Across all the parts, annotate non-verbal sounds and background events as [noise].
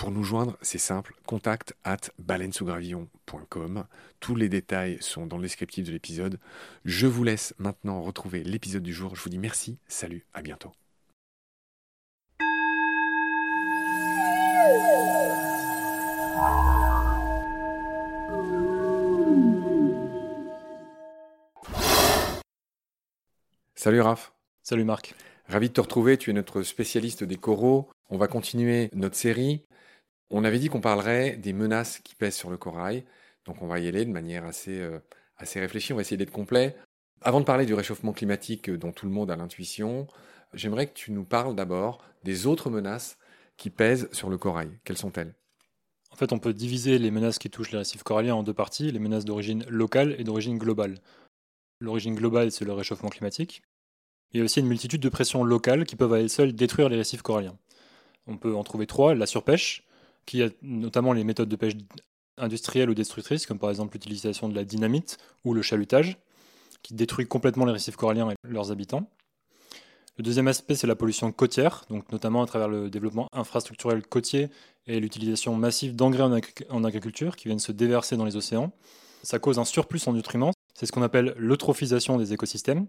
Pour nous joindre, c'est simple, contact at baleinesougravillon.com. Tous les détails sont dans le descriptif de l'épisode. Je vous laisse maintenant retrouver l'épisode du jour. Je vous dis merci, salut, à bientôt. Salut Raph. Salut Marc. Ravi de te retrouver, tu es notre spécialiste des coraux. On va continuer notre série on avait dit qu'on parlerait des menaces qui pèsent sur le corail, donc on va y aller de manière assez, euh, réfléchie, on va essayer d'être complet. Avant de parler du réchauffement climatique euh, dont tout le monde a l'intuition, j'aimerais que tu nous parles d'abord des autres menaces qui pèsent sur le corail. Quelles sont-elles? En fait, on peut diviser les menaces qui touchent les récifs coralliens en deux parties, les menaces d'origine locale et d'origine globale. L'origine globale, c'est le réchauffement climatique. Il y a aussi une multitude de pressions locales qui peuvent à elles seules détruire les récifs coralliens. On peut en trouver trois, la surpêche, qui a notamment les méthodes de pêche industrielles ou destructrices, comme par exemple l'utilisation de la dynamite ou le chalutage, qui détruit complètement les récifs coralliens et leurs habitants. Le deuxième aspect, c'est la pollution côtière, donc notamment à travers le développement infrastructurel côtier et l'utilisation massive d'engrais en, agriculture qui viennent se déverser dans les océans. Ça cause un surplus en nutriments, c'est ce qu'on appelle l'eutrophisation des écosystèmes.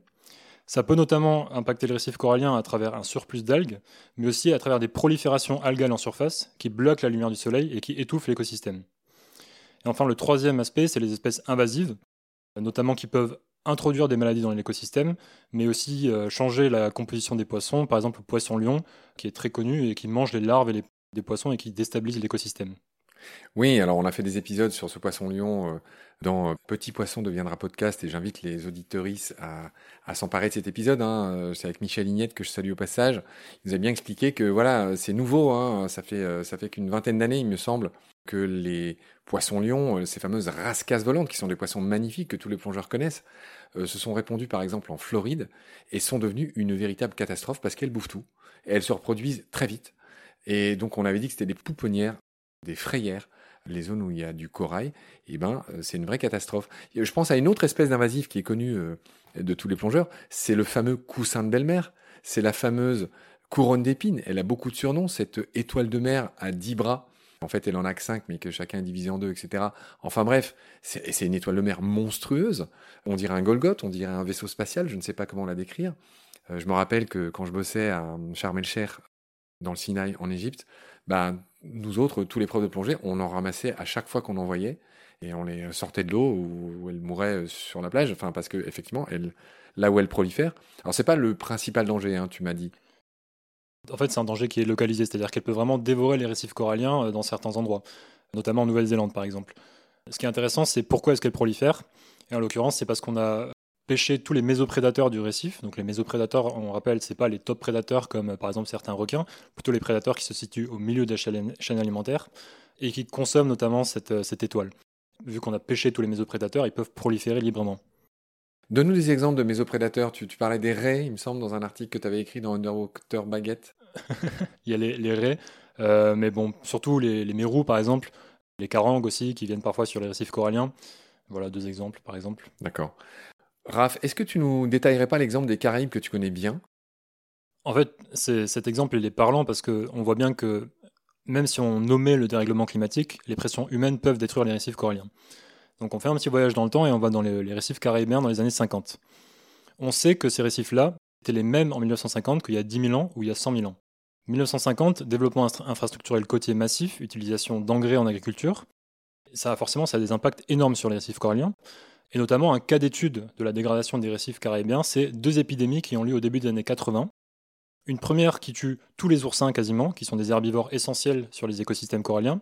Ça peut notamment impacter le récif corallien à travers un surplus d'algues, mais aussi à travers des proliférations algales en surface qui bloquent la lumière du soleil et qui étouffent l'écosystème. Et enfin, le troisième aspect, c'est les espèces invasives, notamment qui peuvent introduire des maladies dans l'écosystème, mais aussi euh, changer la composition des poissons, par exemple le poisson-lion, qui est très connu et qui mange les larves des poissons et qui déstabilise l'écosystème. Oui, alors on a fait des épisodes sur ce poisson-lion euh, dans euh, Petit Poisson deviendra podcast et j'invite les auditeuristes à, s'emparer de cet épisode. Hein. Euh, c'est avec Michel Ignette que je salue au passage. Il nous a bien expliqué que voilà, c'est nouveau. Hein. Ça fait ça fait qu'une vingtaine d'années, il me semble, que les poissons-lions, ces fameuses rascasses volantes, qui sont des poissons magnifiques que tous les plongeurs connaissent, se sont répandus par exemple en Floride et sont devenus une véritable catastrophe parce qu'elles bouffent tout et elles se reproduisent très vite. Et donc on avait dit que c'était des pouponnières des frayères, les zones où il y a du corail, eh ben, euh, c'est une vraie catastrophe. Je pense à une autre espèce d'invasif qui est connue euh, de tous les plongeurs, c'est le fameux coussin de belle-mer. C'est la fameuse couronne d'épines. Elle a beaucoup de surnoms, cette étoile de mer à 10 bras. En fait, elle en a que 5, mais que chacun est divisé en deux, etc. Enfin bref, c'est une étoile de mer monstrueuse. On dirait un Golgoth, on dirait un vaisseau spatial, je ne sais pas comment la décrire. Euh, je me rappelle que quand je bossais à Sharm el-Sheikh, dans le Sinaï, en Égypte, bah, nous autres, tous les profs de plongée, on en ramassait à chaque fois qu'on en voyait et on les sortait de l'eau où, elles mouraient sur la plage. Enfin, parce que effectivement, là où elles prolifèrent. Alors, c'est pas le principal danger, hein, tu m'as dit. En fait, c'est un danger qui est localisé, c'est-à-dire qu'elle peut vraiment dévorer les récifs coralliens euh, dans certains endroits, notamment en Nouvelle-Zélande par exemple. Ce qui est intéressant, c'est pourquoi est-ce qu'elle prolifère. Et en l'occurrence, c'est parce qu'on a pêché tous les mésoprédateurs du récif. Donc les mésoprédateurs, on rappelle, c'est pas les top prédateurs comme par exemple certains requins, plutôt les prédateurs qui se situent au milieu de la chaîne alimentaire et qui consomment notamment cette, cette étoile. Vu qu'on a pêché tous les mésoprédateurs, ils peuvent proliférer librement. Donne-nous des exemples de mésoprédateurs. Tu, tu, parlais des raies, il me semble, dans un article que tu avais écrit dans Underwater Baguette. [laughs] il y a les, les raies, euh, mais bon, surtout les, les mérous, par exemple, les carangues aussi, qui viennent parfois sur les récifs coralliens. Voilà deux exemples, par exemple. D'accord. Raph, est-ce que tu nous détaillerais pas l'exemple des Caraïbes que tu connais bien? En fait, cet exemple, il est parlant parce qu'on voit bien que même si on nommait le dérèglement climatique, les pressions humaines peuvent détruire les récifs coralliens. Donc on fait un petit voyage dans le temps et on va dans les, récifs caribéens dans les années 50. On sait que ces récifs-là étaient les mêmes en 1950 qu'il y a 10 000 ans ou il y a 100 000 ans. 1950, développement infrastructurel côtier massif, utilisation d'engrais en agriculture. Ça a forcément des impacts énormes sur les récifs coralliens. Et notamment un cas d'étude de la dégradation des récifs caribéens, c'est deux épidémies qui ont lieu au début des années 80. Une première qui tue tous les oursins quasiment, qui sont des herbivores essentiels sur les écosystèmes coralliens,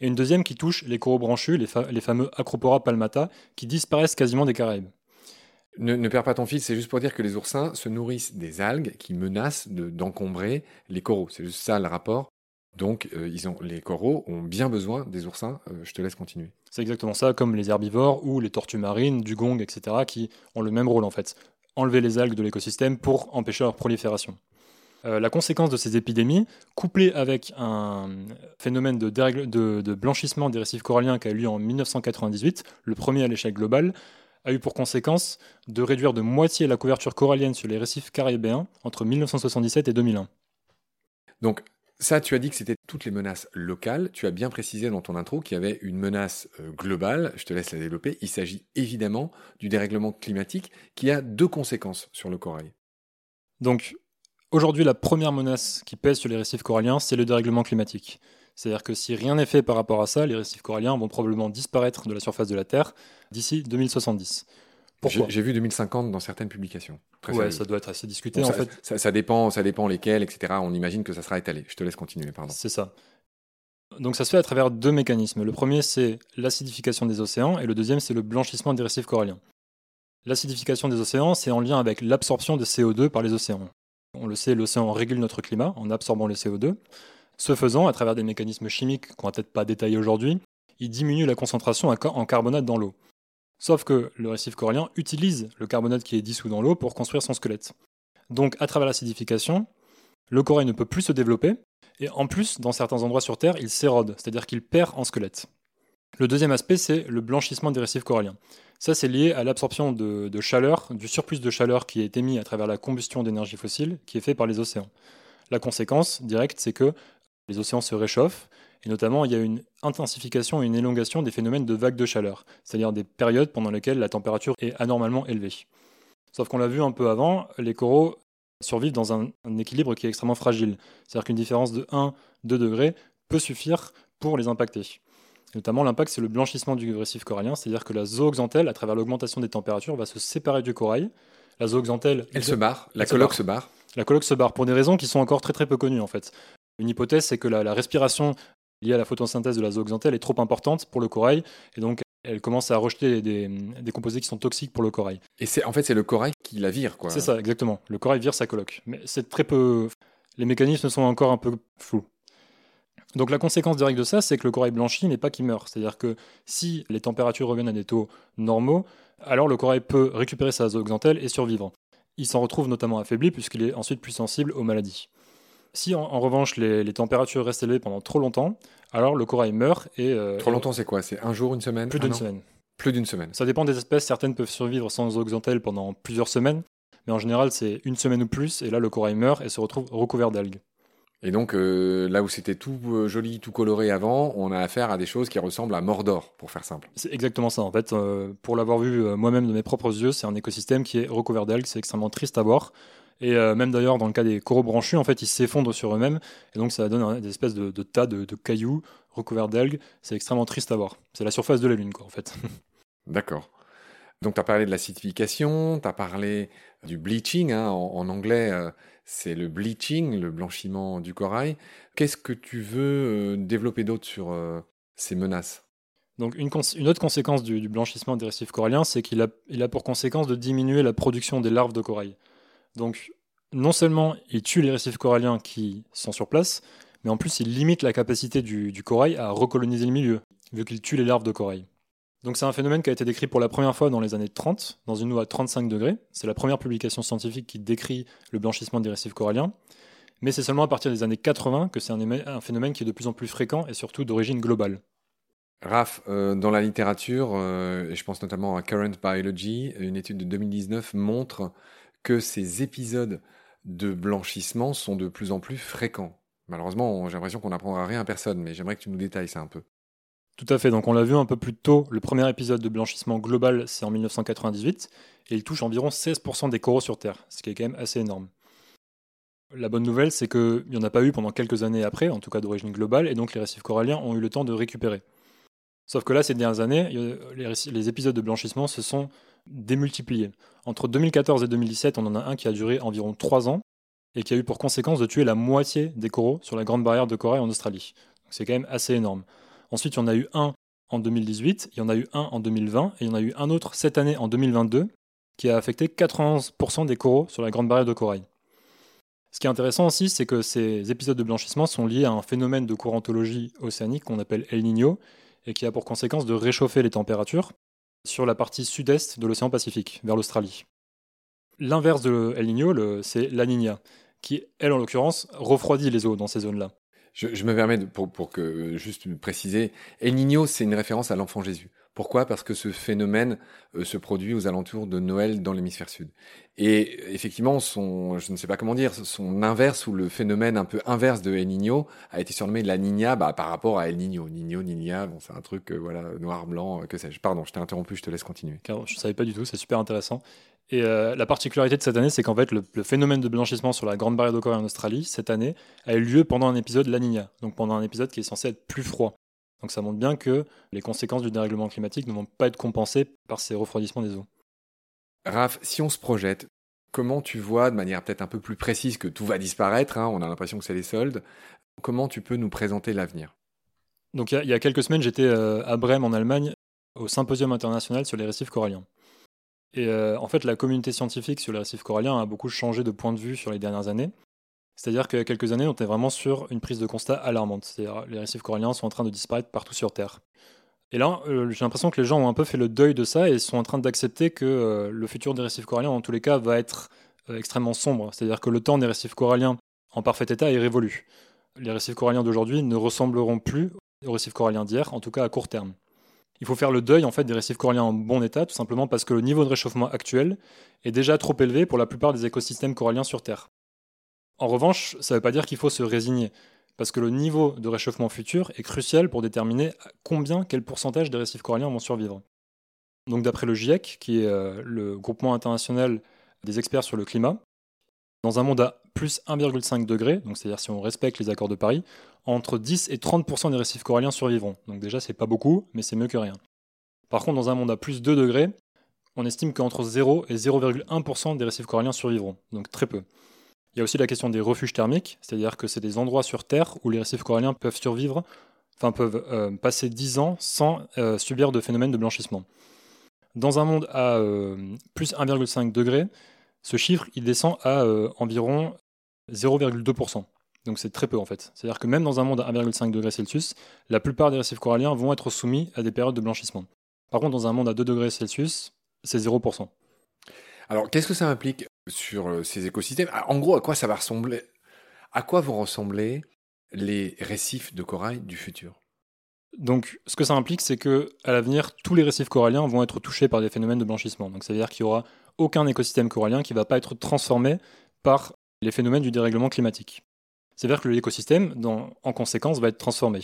et une deuxième qui touche les coraux branchus, les, fameux Acropora palmata, qui disparaissent quasiment des Caraïbes. Ne, perds pas ton fil, c'est juste pour dire que les oursins se nourrissent des algues qui menacent d'encombrer les coraux. C'est juste ça le rapport. Donc, euh, ils ont, les coraux ont bien besoin des oursins. Euh, je te laisse continuer. C'est exactement ça, comme les herbivores ou les tortues marines, du gong, etc., qui ont le même rôle en fait. Enlever les algues de l'écosystème pour empêcher leur prolifération. Euh, la conséquence de ces épidémies, couplée avec un phénomène de, blanchissement des récifs coralliens qui a eu lieu en 1998, le premier à l'échelle globale, a eu pour conséquence de réduire de moitié la couverture corallienne sur les récifs caribéens entre 1977 et 2001. Donc ça, tu as dit que c'était toutes les menaces locales. Tu as bien précisé dans ton intro qu'il y avait une menace euh, globale. Je te laisse la développer. Il s'agit évidemment du dérèglement climatique qui a deux conséquences sur le corail. Donc, Aujourd'hui, la première menace qui pèse sur les récifs coralliens, c'est le dérèglement climatique. C'est-à-dire que si rien n'est fait par rapport à ça, les récifs coralliens vont probablement disparaître de la surface de la Terre d'ici 2070. J'ai vu 2050 dans certaines publications. ouais, ça doit être assez discuté en ça, fait. Ça, dépend, ça dépend lesquels, etc. On imagine que ça sera étalé. Je te laisse continuer, pardon. C'est ça. Donc ça se fait à travers deux mécanismes. Le premier, c'est l'acidification des océans, et le deuxième, c'est le blanchissement des récifs coralliens. L'acidification des océans, c'est en lien avec l'absorption de CO2 par les océans. On le sait, l'océan régule notre climat en absorbant le CO2. Ce faisant, à travers des mécanismes chimiques qu'on va peut-être pas détailler aujourd'hui, il diminue la concentration en carbonate dans l'eau. Sauf que le récif corallien utilise le carbonate qui est dissous dans l'eau pour construire son squelette. Donc, à travers l'acidification, le corail ne peut plus se développer, et en plus, dans certains endroits sur Terre, il s'érode, c'est-à-dire qu'il perd en squelette. Le deuxième aspect, c'est le blanchissement des récifs coralliens. Ça, c'est lié à l'absorption de, chaleur, du surplus de chaleur qui est émis à travers la combustion d'énergie fossile qui est fait par les océans. La conséquence directe, c'est que les océans se réchauffent, et notamment il y a une intensification et une élongation des phénomènes de vagues de chaleur, c'est-à-dire des périodes pendant lesquelles la température est anormalement élevée. Sauf qu'on l'a vu un peu avant, les coraux survivent dans un, un équilibre qui est extrêmement fragile. C'est-à-dire qu'une différence de 1-2 degrés peut suffire pour les impacter. Notamment, l'impact, c'est le blanchissement du récif corallien, c'est-à-dire que la zooxanthelle, à travers l'augmentation des températures, va se séparer du corail. La zooxanthelle. Elle se barre, la colloque se barre. La colloque se barre pour des raisons qui sont encore très très peu connues en fait. Une hypothèse, c'est que la, respiration liée à la photosynthèse de la zooxanthelle est trop importante pour le corail et donc elle commence à rejeter des, des composés qui sont toxiques pour le corail. Et c'est en fait c'est le corail qui la vire quoi. C'est ça exactement. Le corail vire sa colloque. Mais c'est très peu. Les mécanismes sont encore un peu flous. Donc la conséquence directe de ça, c'est que le corail blanchit, mais pas qu'il meurt. C'est-à-dire que si les températures reviennent à des taux normaux, alors le corail peut récupérer sa zooxanthelle et survivre. Il s'en retrouve notamment affaibli puisqu'il est ensuite plus sensible aux maladies. Si en, revanche les, températures restent élevées pendant trop longtemps, alors le corail meurt et... Euh, trop longtemps c'est quoi? C'est un jour, une semaine? Plus d'une semaine. Plus d'une semaine. Ça dépend des espèces, certaines peuvent survivre sans zooxanthelle pendant plusieurs semaines, mais en général c'est une semaine ou plus, et là le corail meurt et se retrouve recouvert d'algues. Et donc, euh, là où c'était tout euh, joli, tout coloré avant, on a affaire à des choses qui ressemblent à Mordor, pour faire simple. C'est exactement ça, en fait. Euh, pour l'avoir vu moi-même de mes propres yeux, c'est un écosystème qui est recouvert d'algues, c'est extrêmement triste à voir. Et même d'ailleurs, dans le cas des coraux branchus, en fait, ils s'effondrent sur eux-mêmes, et donc ça donne des espèces de, tas de, cailloux recouverts d'algues. C'est extrêmement triste à voir. C'est la surface de la Lune, quoi, en fait. [laughs] D'accord. Donc, tu as parlé de l'acidification, tu as parlé du bleaching, hein, en, anglais c'est le bleaching, le blanchiment du corail. Qu'est-ce que tu veux euh, développer d'autre sur euh, ces menaces? Donc une, autre conséquence du, blanchissement des récifs coralliens, c'est qu'il a, il a pour conséquence de diminuer la production des larves de corail. Donc non seulement il tue les récifs coralliens qui sont sur place, mais en plus il limite la capacité du, corail à recoloniser le milieu, vu qu'il tue les larves de corail. Donc c'est un phénomène qui a été décrit pour la première fois dans les années 30, dans une eau à 35 degrés. C'est la première publication scientifique qui décrit le blanchissement des récifs coralliens. Mais c'est seulement à partir des années 80 que c'est un, phénomène qui est de plus en plus fréquent et surtout d'origine globale. Raph, euh, dans la littérature, euh, et je pense notamment à Current Biology, une étude de 2019 montre que ces épisodes de blanchissement sont de plus en plus fréquents. Malheureusement, j'ai l'impression qu'on n'apprendra rien à personne, mais j'aimerais que tu nous détailles ça un peu. Tout à fait, donc on l'a vu un peu plus tôt, le premier épisode de blanchissement global, c'est en 1998, et il touche environ 16% des coraux sur Terre, ce qui est quand même assez énorme. La bonne nouvelle, c'est qu'il n'y en a pas eu pendant quelques années après, en tout cas d'origine globale, et donc les récifs coralliens ont eu le temps de récupérer. Sauf que là, ces dernières années, les, épisodes de blanchissement se sont démultipliés. Entre 2014 et 2017, on en a un qui a duré environ 3 ans, et qui a eu pour conséquence de tuer la moitié des coraux sur la grande barrière de corail en Australie. C'est quand même assez énorme. Ensuite, il y en a eu un en 2018, il y en a eu un en 2020, et il y en a eu un autre cette année en 2022, qui a affecté 91% des coraux sur la grande barrière de corail. Ce qui est intéressant aussi, c'est que ces épisodes de blanchissement sont liés à un phénomène de courantologie océanique qu'on appelle El Niño, et qui a pour conséquence de réchauffer les températures sur la partie sud-est de l'océan Pacifique, vers l'Australie. L'inverse de El Niño, c'est la Niña, qui, elle en l'occurrence, refroidit les eaux dans ces zones-là. Je, me permets pour, pour que juste préciser, El Niño, c'est une référence à l'enfant Jésus. Pourquoi? Parce que ce phénomène euh, se produit aux alentours de Noël dans l'hémisphère sud. Et effectivement, son, je ne sais pas comment dire, son inverse ou le phénomène un peu inverse de El Niño a été surnommé La Niña bah, par rapport à El Niño. Niño, Niña, bon, c'est un truc euh, voilà noir, blanc, euh, que sais-je. Pardon, je t'ai interrompu, je te laisse continuer. je ne savais pas du tout, c'est super intéressant. Et la particularité de cette année, c'est qu'en fait, le, phénomène de blanchissement sur la Grande Barrière de Corée en Australie, cette année, a eu lieu pendant un épisode La Niña, donc pendant un épisode qui est censé être plus froid. Donc ça montre bien que les conséquences du dérèglement climatique ne vont pas être compensées par ces refroidissements des eaux. Raph, si on se projette, comment tu vois, de manière peut-être un peu plus précise, que tout va disparaître, hein, on a l'impression que c'est les soldes, comment tu peux nous présenter l'avenir? Donc il y, a quelques semaines, j'étais euh, à Brême en Allemagne au symposium international sur les récifs coralliens. Et euh, en fait, la communauté scientifique sur les récifs coralliens a beaucoup changé de point de vue sur les dernières années. C'est-à-dire qu'il y a quelques années, on était vraiment sur une prise de constat alarmante. C'est-à-dire les récifs coralliens sont en train de disparaître partout sur Terre. Et là, euh, j'ai l'impression que les gens ont un peu fait le deuil de ça et sont en train d'accepter que euh, le futur des récifs coralliens, en tous les cas, va être euh, extrêmement sombre. C'est-à-dire que le temps des récifs coralliens en parfait état est révolu. Les récifs coralliens d'aujourd'hui ne ressembleront plus aux récifs coralliens d'hier, en tout cas à court terme. Il faut faire le deuil en fait des récifs coralliens en bon état, tout simplement parce que le niveau de réchauffement actuel est déjà trop élevé pour la plupart des écosystèmes coralliens sur Terre. En revanche, ça ne veut pas dire qu'il faut se résigner, parce que le niveau de réchauffement futur est crucial pour déterminer combien, quel pourcentage des récifs coralliens vont survivre. Donc d'après le GIEC, qui est euh, le groupement international des experts sur le climat, dans un monde à plus 1,5 degré, donc c'est-à-dire si on respecte les accords de Paris, entre 10 et 30% des récifs coralliens survivront. Donc déjà c'est pas beaucoup, mais c'est mieux que rien. Par contre, dans un monde à plus 2 degrés, on estime qu'entre 0 et 0,1% des récifs coralliens survivront, donc très peu. Il y a aussi la question des refuges thermiques, c'est-à-dire que c'est des endroits sur Terre où les récifs coralliens peuvent survivre, enfin peuvent euh, passer 10 ans sans euh, subir de phénomène de blanchissement. Dans un monde à euh, plus 1,5 degré, ce chiffre il descend à environ 0,2%. Donc c'est très peu en fait. C'est-à-dire que même dans un monde à 1,5 degré Celsius, la plupart des récifs coralliens vont être soumis à des périodes de blanchissement. Par contre, dans un monde à 2 degrés Celsius, c'est 0%. Alors, qu'est-ce que ça implique sur euh, ces écosystèmes ah, En gros, à quoi ça va ressembler À quoi vont ressembler les récifs de corail du futur? Donc, ce que ça implique, c'est que à l'avenir, tous les récifs coralliens vont être touchés par des phénomènes de blanchissement. Donc, ça veut dire qu'il n'y aura aucun écosystème corallien qui ne va pas être transformé par les phénomènes du dérèglement climatique. Ça veut dire que l'écosystème, en conséquence, va être transformé.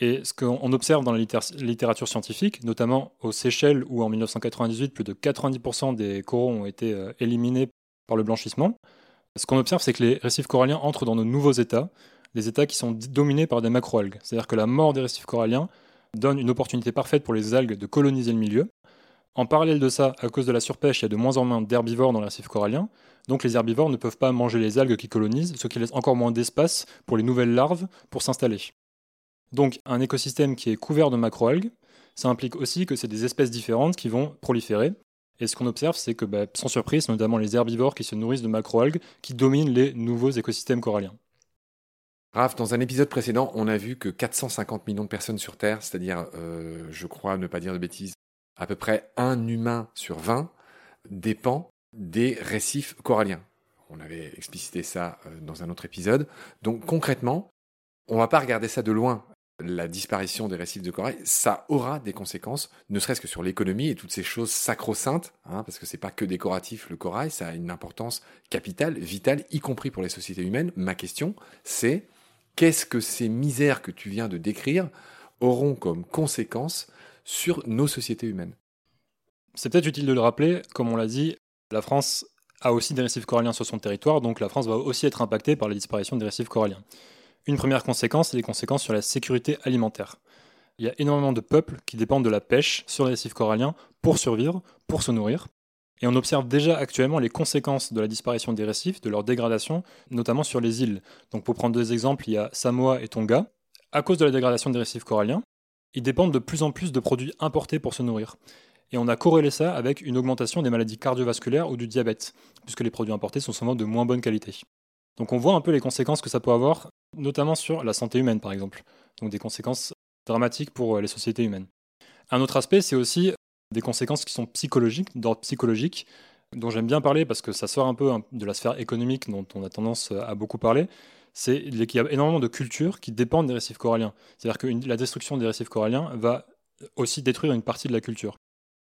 Et ce qu'on observe dans la littérature scientifique, notamment aux Seychelles, où en 1998, plus de 90% des coraux ont été euh, éliminés par le blanchissement, ce qu'on observe, c'est que les récifs coralliens entrent dans de nouveaux états, des états qui sont dominés par des macroalgues. C'est-à-dire que la mort des récifs coralliens donne une opportunité parfaite pour les algues de coloniser le milieu. En parallèle de ça, à cause de la surpêche, il y a de moins en moins d'herbivores dans les récifs coralliens, donc les herbivores ne peuvent pas manger les algues qui colonisent, ce qui laisse encore moins d'espace pour les nouvelles larves pour s'installer. Donc un écosystème qui est couvert de macroalgues, ça implique aussi que c'est des espèces différentes qui vont proliférer. Et ce qu'on observe, c'est que, bah, sans surprise, notamment les herbivores qui se nourrissent de macroalgues qui dominent les nouveaux écosystèmes coralliens. Raph, dans un épisode précédent, on a vu que 450 millions de personnes sur Terre, c'est-à-dire, euh, je crois ne pas dire de bêtises, à peu près un humain sur 20, dépend des récifs coralliens. On avait explicité ça euh, dans un autre épisode. Donc concrètement, on ne va pas regarder ça de loin la disparition des récifs de corail, ça aura des conséquences, ne serait-ce que sur l'économie et toutes ces choses sacro-saintes, hein, parce que c'est pas que décoratif le corail, ça a une importance capitale, vitale, y compris pour les sociétés humaines. Ma question, c'est qu'est-ce que ces misères que tu viens de décrire auront comme conséquence sur nos sociétés humaines? C'est peut-être utile de le rappeler, comme on l'a dit, la France a aussi des récifs coralliens sur son territoire, donc la France va aussi être impactée par la disparition des récifs coralliens. Une première conséquence, c'est les conséquences sur la sécurité alimentaire. Il y a énormément de peuples qui dépendent de la pêche sur les récifs coralliens pour survivre, pour se nourrir. Et on observe déjà actuellement les conséquences de la disparition des récifs, de leur dégradation, notamment sur les îles. Donc pour prendre deux exemples, il y a Samoa et Tonga. À cause de la dégradation des récifs coralliens, ils dépendent de plus en plus de produits importés pour se nourrir. Et on a corrélé ça avec une augmentation des maladies cardiovasculaires ou du diabète, puisque les produits importés sont souvent de moins bonne qualité. Donc on voit un peu les conséquences que ça peut avoir, notamment sur la santé humaine par exemple. Donc des conséquences dramatiques pour euh, les sociétés humaines. Un autre aspect, c'est aussi des conséquences qui sont psychologiques, d'ordre psychologique, dont j'aime bien parler parce que ça sort un peu de la sphère économique dont on a tendance à beaucoup parler. C'est qu'il y a énormément de cultures qui dépendent des récifs coralliens. C'est-à-dire que la destruction des récifs coralliens va aussi détruire une partie de la culture.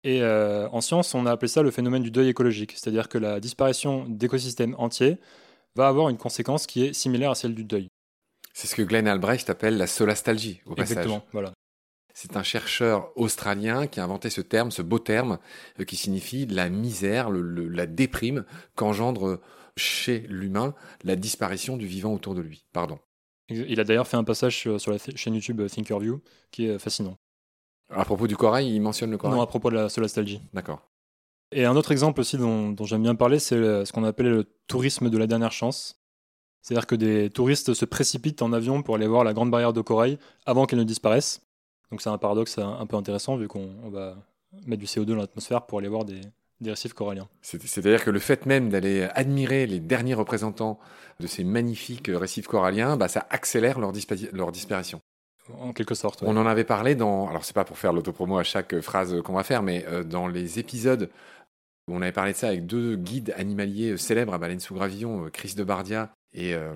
Et euh, en science, on a appelé ça le phénomène du deuil écologique, c'est-à-dire que la disparition d'écosystèmes entiers va avoir une conséquence qui est similaire à celle du deuil. C'est ce que Glenn Albrecht appelle la solastalgie, au Exactement, voilà. C'est un chercheur australien qui a inventé ce terme, ce beau terme, euh, qui signifie la misère, la déprime qu'engendre chez l'humain la disparition du vivant autour de lui. Pardon. Il a d'ailleurs fait un passage sur, la chaîne YouTube Thinkerview qui est fascinant. À propos du corail, il mentionne le corail Non, à propos de la solastalgie. D'accord. Et un autre exemple aussi dont, j'aime bien parler, c'est ce qu'on appelle le tourisme de la dernière chance. C'est-à-dire que des touristes se précipitent en avion pour aller voir la grande barrière de corail avant qu'elle ne disparaisse. Donc c'est un paradoxe un peu intéressant vu qu'on va mettre du CO2 dans l'atmosphère pour aller voir des, récifs coralliens. C'est-à-dire que le fait même d'aller admirer les derniers représentants de ces magnifiques récifs coralliens, bah, ça accélère leur, leur disparition. En quelque sorte. On en avait parlé dans. Alors, c'est pas pour faire l'autopromo à chaque phrase qu'on va faire, mais euh, dans les épisodes on avait parlé de ça avec deux guides animaliers euh, célèbres à Baleine sous Gravillon, euh, Chris de Bardia et euh,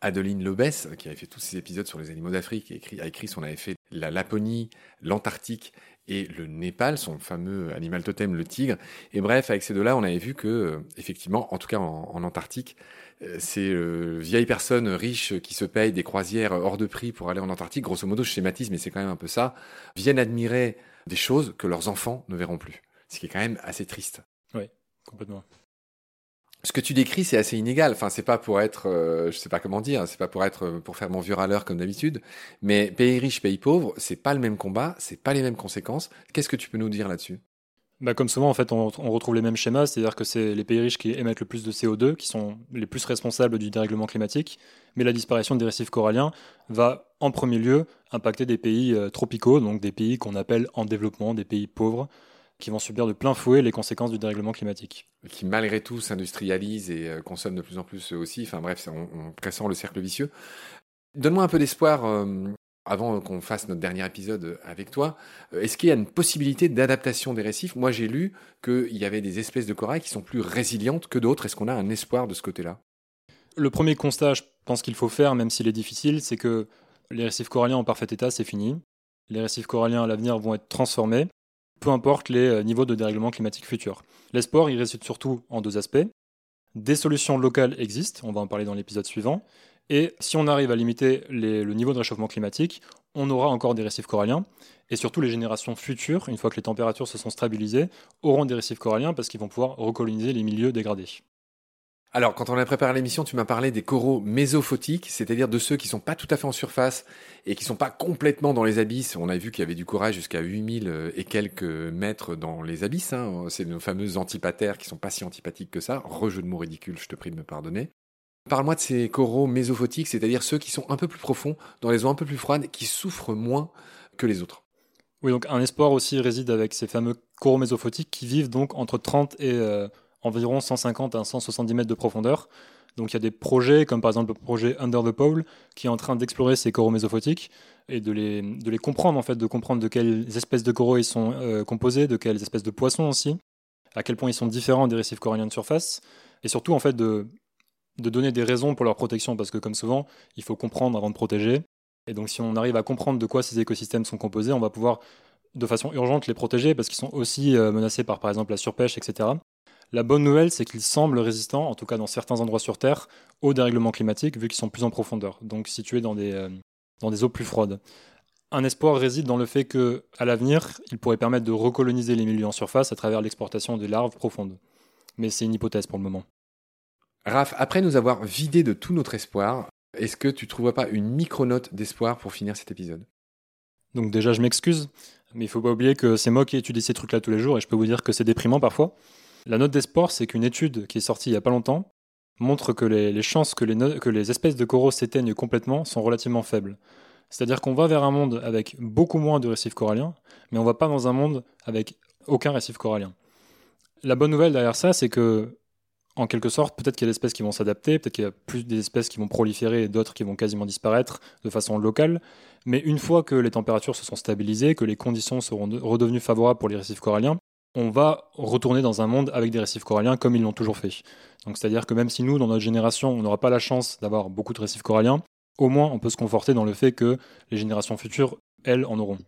Adeline Lobès, qui avait fait tous ces épisodes sur les animaux d'Afrique. Avec Chris, on avait fait la Laponie, l'Antarctique et le Népal, son fameux animal totem, le tigre. Et bref, avec ces deux-là, on avait vu que, effectivement, en tout cas en, Antarctique, ces vieilles personnes riches qui se payent des croisières hors de prix pour aller en Antarctique, grosso modo, je schématise, mais c'est quand même un peu ça, viennent admirer des choses que leurs enfants ne verront plus. Ce qui est quand même assez triste. Complètement. Ce que tu décris, c'est assez inégal. Enfin, c'est pas pour être, euh, je sais pas comment dire, c'est pas pour être, euh, pour faire mon vieux râleur comme d'habitude. Mais pays riche, pays pauvre, c'est pas le même combat, c'est pas les mêmes conséquences. Qu'est-ce que tu peux nous dire là-dessus? Bah, comme souvent, en fait, on, retrouve les mêmes schémas, c'est-à-dire que c'est les pays riches qui émettent le plus de CO2, qui sont les plus responsables du dérèglement climatique, mais la disparition des récifs coralliens va en premier lieu impacter des pays euh, tropicaux, donc des pays qu'on appelle en développement, des pays pauvres, qui vont subir de plein fouet les conséquences du dérèglement climatique. Qui malgré tout s'industrialisent et euh, consomment de plus en plus aussi. Enfin bref, on, on pressent le cercle vicieux. Donne-moi un peu d'espoir euh, avant qu'on fasse notre dernier épisode avec toi. Euh, est-ce qu'il y a une possibilité d'adaptation des récifs? Moi j'ai lu qu'il y avait des espèces de corail qui sont plus résilientes que d'autres. Est-ce qu'on a un espoir de ce côté-là? Le premier constat, je pense qu'il faut faire, même s'il est difficile, c'est que les récifs coralliens en parfait état, c'est fini. Les récifs coralliens à l'avenir vont être transformés peu importe les euh, niveaux de dérèglement climatique futurs. L'espoir, il réside surtout en deux aspects. Des solutions locales existent, on va en parler dans l'épisode suivant, et si on arrive à limiter le niveau de réchauffement climatique, on aura encore des récifs coralliens, et surtout les générations futures, une fois que les températures se sont stabilisées, auront des récifs coralliens parce qu'ils vont pouvoir recoloniser les milieux dégradés. Alors, quand on a préparé l'émission, tu m'as parlé des coraux mésophotiques, c'est-à-dire de ceux qui sont pas tout à fait en surface et qui sont pas complètement dans les abysses. On a vu qu'il y avait du corail jusqu'à 8000 euh, et quelques mètres dans les abysses. Hein. C'est nos fameuses antipatères qui sont pas si antipathiques que ça. Rejeu de mots ridicule, je te prie de me pardonner. Parle-moi de ces coraux mésophotiques, c'est-à-dire ceux qui sont un peu plus profonds, dans les eaux un peu plus froides, qui souffrent moins que les autres. Oui, donc un espoir aussi réside avec ces fameux coraux mésophotiques qui vivent donc entre 30 et euh, environ 150 à 170 mètres de profondeur. Donc il y a des projets, comme par exemple le projet Under the Pole, qui est en train d'explorer ces coraux mésophotiques et de les, de les comprendre, en fait, de comprendre de quelles espèces de coraux ils sont euh, composés, de quelles espèces de poissons aussi, à quel point ils sont différents des récifs coralliens de surface, et surtout en fait de, de donner des raisons pour leur protection, parce que comme souvent, il faut comprendre avant de protéger. Et donc si on arrive à comprendre de quoi ces écosystèmes sont composés, on va pouvoir de façon urgente les protéger, parce qu'ils sont aussi euh, menacés par par exemple la surpêche, etc. La bonne nouvelle, c'est qu'ils semblent résistants, en tout cas dans certains endroits sur Terre, au dérèglement climatique, vu qu'ils sont plus en profondeur, donc situés dans des, euh, dans des eaux plus froides. Un espoir réside dans le fait que, à l'avenir, ils pourraient permettre de recoloniser les milieux en surface à travers l'exportation des larves profondes. Mais c'est une hypothèse pour le moment. Raph, après nous avoir vidé de tout notre espoir, est-ce que tu ne trouves pas une micro-note d'espoir pour finir cet épisode? Donc déjà, je m'excuse, mais il faut pas oublier que c'est moi qui étudie ces trucs-là tous les jours, et je peux vous dire que c'est déprimant parfois. La note d'espoir, c'est qu'une étude qui est sortie il n'y a pas longtemps montre que les, chances que les, espèces de coraux s'éteignent complètement sont relativement faibles. C'est-à-dire qu'on va vers un monde avec beaucoup moins de récifs coralliens, mais on va pas dans un monde avec aucun récif corallien. La bonne nouvelle derrière ça, c'est que, en quelque sorte, peut-être qu'il y a des espèces qui vont s'adapter, peut-être qu'il y a plus des espèces qui vont proliférer et d'autres qui vont quasiment disparaître de façon locale. Mais une fois que les températures se sont stabilisées, que les conditions seront redevenues favorables pour les récifs coralliens, on va retourner dans un monde avec des récifs coralliens comme ils l'ont toujours fait. Donc c'est-à-dire que même si nous, dans notre génération, on n'aura pas la chance d'avoir beaucoup de récifs coralliens, au moins on peut se conforter dans le fait que les générations futures, elles, en auront.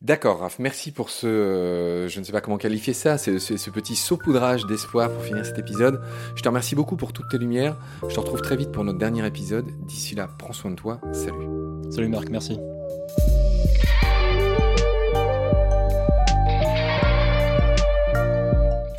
D'accord, Raph, merci pour ce, euh, je ne sais pas comment qualifier ça, c'est ce, petit saupoudrage d'espoir pour finir cet épisode. Je te remercie beaucoup pour toutes tes lumières. Je te retrouve très vite pour notre dernier épisode. D'ici là, prends soin de toi. Salut. Salut Marc, merci.